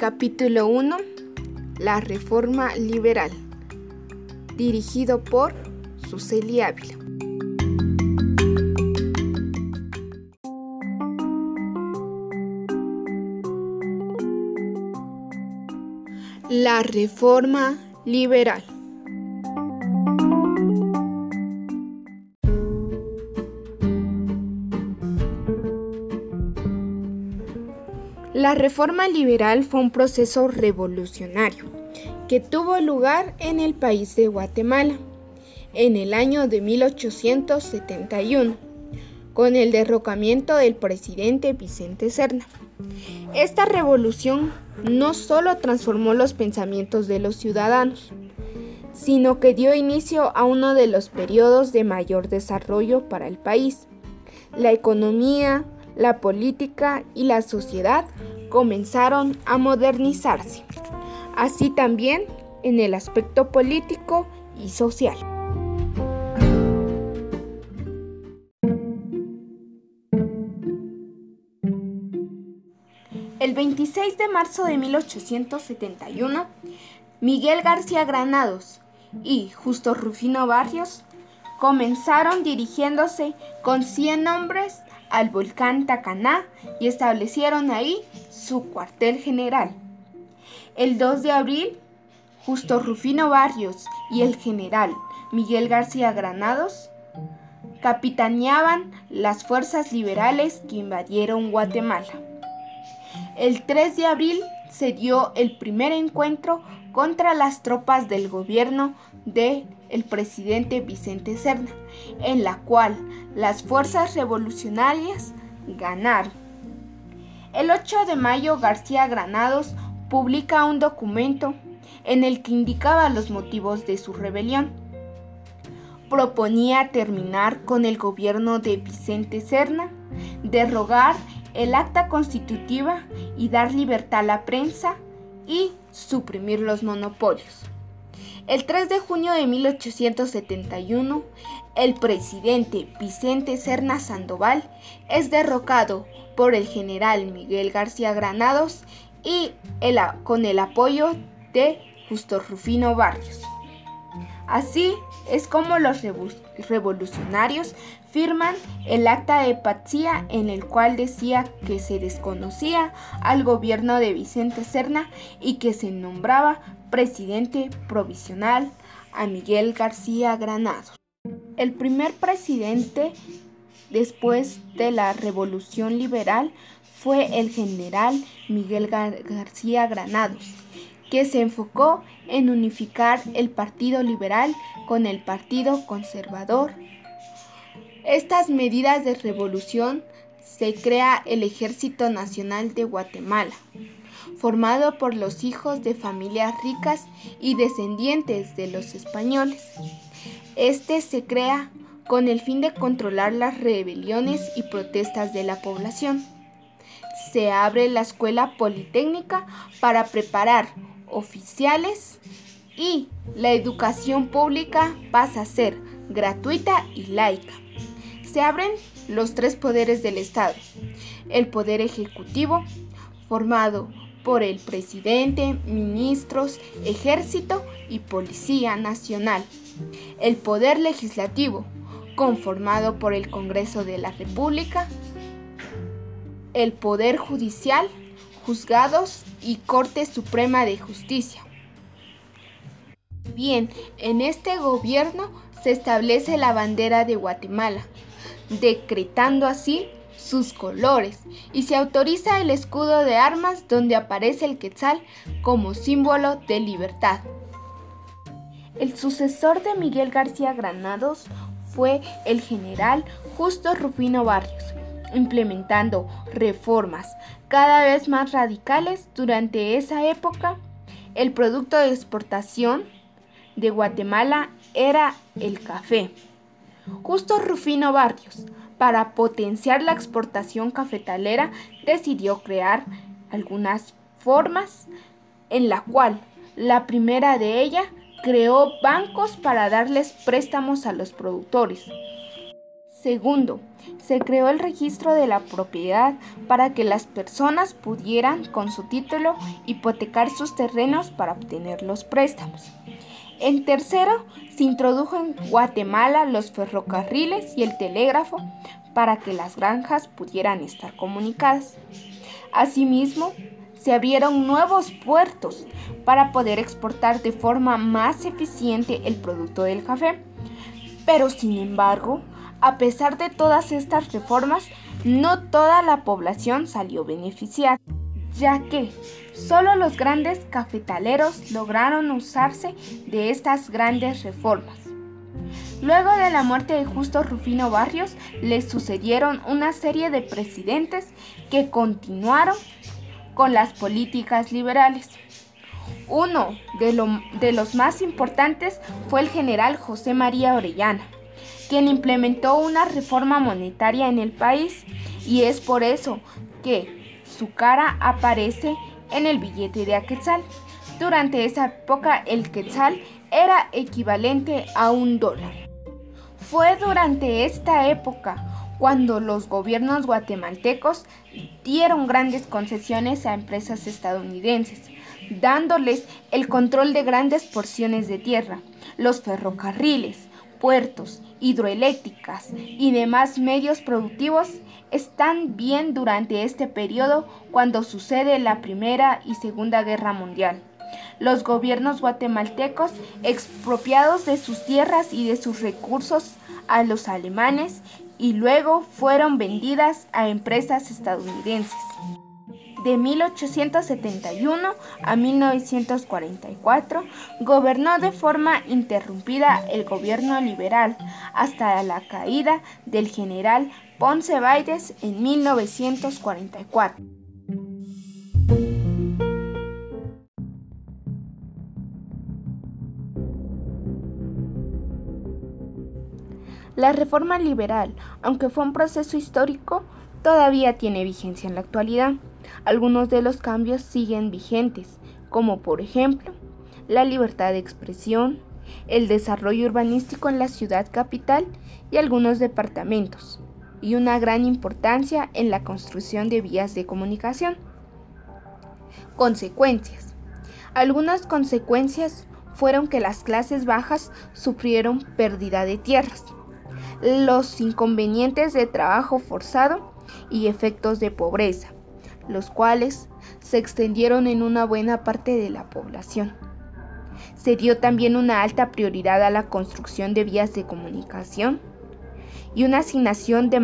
Capítulo 1. La Reforma Liberal. Dirigido por Suseli Ávila. La Reforma Liberal. La reforma liberal fue un proceso revolucionario que tuvo lugar en el país de Guatemala en el año de 1871 con el derrocamiento del presidente Vicente Serna. Esta revolución no solo transformó los pensamientos de los ciudadanos, sino que dio inicio a uno de los periodos de mayor desarrollo para el país. La economía, la política y la sociedad comenzaron a modernizarse, así también en el aspecto político y social. El 26 de marzo de 1871, Miguel García Granados y Justo Rufino Barrios comenzaron dirigiéndose con 100 hombres al volcán Tacaná y establecieron ahí su cuartel general. El 2 de abril, Justo Rufino Barrios y el general Miguel García Granados capitaneaban las fuerzas liberales que invadieron Guatemala. El 3 de abril se dio el primer encuentro contra las tropas del gobierno de el presidente Vicente Serna, en la cual las fuerzas revolucionarias ganaron. El 8 de mayo García Granados publica un documento en el que indicaba los motivos de su rebelión. Proponía terminar con el gobierno de Vicente Serna, derrogar el acta constitutiva y dar libertad a la prensa y suprimir los monopolios. El 3 de junio de 1871, el presidente Vicente Serna Sandoval es derrocado por el general Miguel García Granados y con el apoyo de Justo Rufino Barrios. Así es como los revolucionarios firman el acta de Patzía en el cual decía que se desconocía al gobierno de Vicente Serna y que se nombraba presidente provisional a Miguel García Granados. El primer presidente después de la Revolución Liberal fue el general Miguel García Granados, que se enfocó en unificar el Partido Liberal con el Partido Conservador. Estas medidas de revolución se crea el Ejército Nacional de Guatemala, formado por los hijos de familias ricas y descendientes de los españoles. Este se crea con el fin de controlar las rebeliones y protestas de la población. Se abre la escuela politécnica para preparar oficiales y la educación pública pasa a ser gratuita y laica. Se abren los tres poderes del Estado. El poder ejecutivo, formado por el presidente, ministros, ejército y policía nacional. El poder legislativo, conformado por el Congreso de la República. El poder judicial, juzgados y Corte Suprema de Justicia. Bien, en este gobierno se establece la bandera de Guatemala, decretando así sus colores y se autoriza el escudo de armas donde aparece el quetzal como símbolo de libertad. El sucesor de Miguel García Granados fue el general Justo Rufino Barrios, implementando reformas cada vez más radicales durante esa época. El producto de exportación de Guatemala era el café. Justo Rufino Barrios para potenciar la exportación cafetalera, decidió crear algunas formas en la cual la primera de ella creó bancos para darles préstamos a los productores. Segundo, se creó el registro de la propiedad para que las personas pudieran con su título hipotecar sus terrenos para obtener los préstamos. En tercero, se introdujo en Guatemala los ferrocarriles y el telégrafo para que las granjas pudieran estar comunicadas. Asimismo, se abrieron nuevos puertos para poder exportar de forma más eficiente el producto del café. Pero sin embargo, a pesar de todas estas reformas, no toda la población salió beneficiada, ya que solo los grandes cafetaleros lograron usarse de estas grandes reformas. Luego de la muerte de Justo Rufino Barrios, le sucedieron una serie de presidentes que continuaron con las políticas liberales. Uno de, de, los más importantes fue el general José María Orellana, quien implementó una reforma monetaria en el país y es por eso que su cara aparece en el billete de Aquetzal. Durante esa época el quetzal era equivalente a un dólar. Fue durante esta época cuando los gobiernos guatemaltecos dieron grandes concesiones a empresas estadounidenses, dándoles el control de grandes porciones de tierra, los ferrocarriles, puertos, hidroeléctricas y demás medios productivos están bien durante este periodo cuando sucede la Primera y Segunda Guerra Mundial. Los gobiernos guatemaltecos expropiados de sus tierras y de sus recursos a los alemanes y luego fueron vendidas a empresas estadounidenses. De 1871 a 1944 gobernó de forma interrumpida el gobierno liberal hasta la caída del general Ponce Baides en 1944. La reforma liberal, aunque fue un proceso histórico, todavía tiene vigencia en la actualidad. Algunos de los cambios siguen vigentes, como por ejemplo la libertad de expresión, el desarrollo urbanístico en la ciudad capital y algunos departamentos, y una gran importancia en la construcción de vías de comunicación. Consecuencias. Algunas consecuencias fueron que las clases bajas sufrieron pérdida de tierras, los inconvenientes de trabajo forzado y efectos de pobreza, los cuales se extendieron en una buena parte de la población. Se dio también una alta prioridad a la construcción de vías de comunicación y una asignación de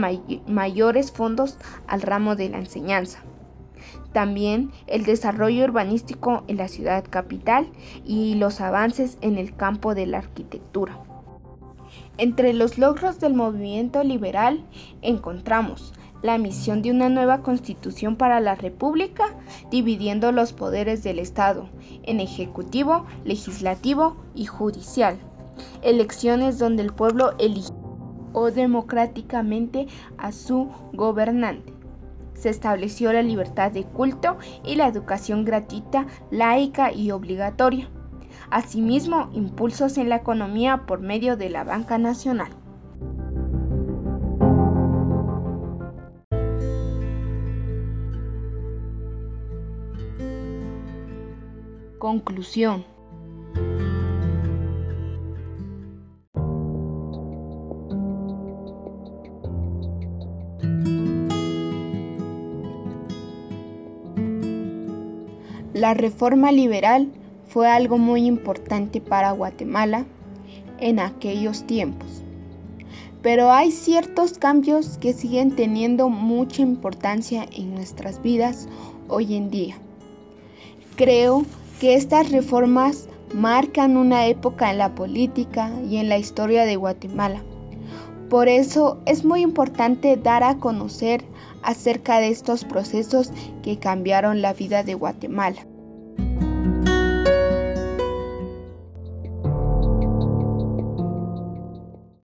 mayores fondos al ramo de la enseñanza. También el desarrollo urbanístico en la ciudad capital y los avances en el campo de la arquitectura. Entre los logros del movimiento liberal encontramos la emisión de una nueva constitución para la República, dividiendo los poderes del Estado en ejecutivo, legislativo y judicial. Elecciones donde el pueblo eligió democráticamente a su gobernante. Se estableció la libertad de culto y la educación gratuita, laica y obligatoria. Asimismo, impulsos en la economía por medio de la banca nacional. Conclusión. La reforma liberal fue algo muy importante para Guatemala en aquellos tiempos. Pero hay ciertos cambios que siguen teniendo mucha importancia en nuestras vidas hoy en día. Creo que estas reformas marcan una época en la política y en la historia de Guatemala. Por eso es muy importante dar a conocer acerca de estos procesos que cambiaron la vida de Guatemala.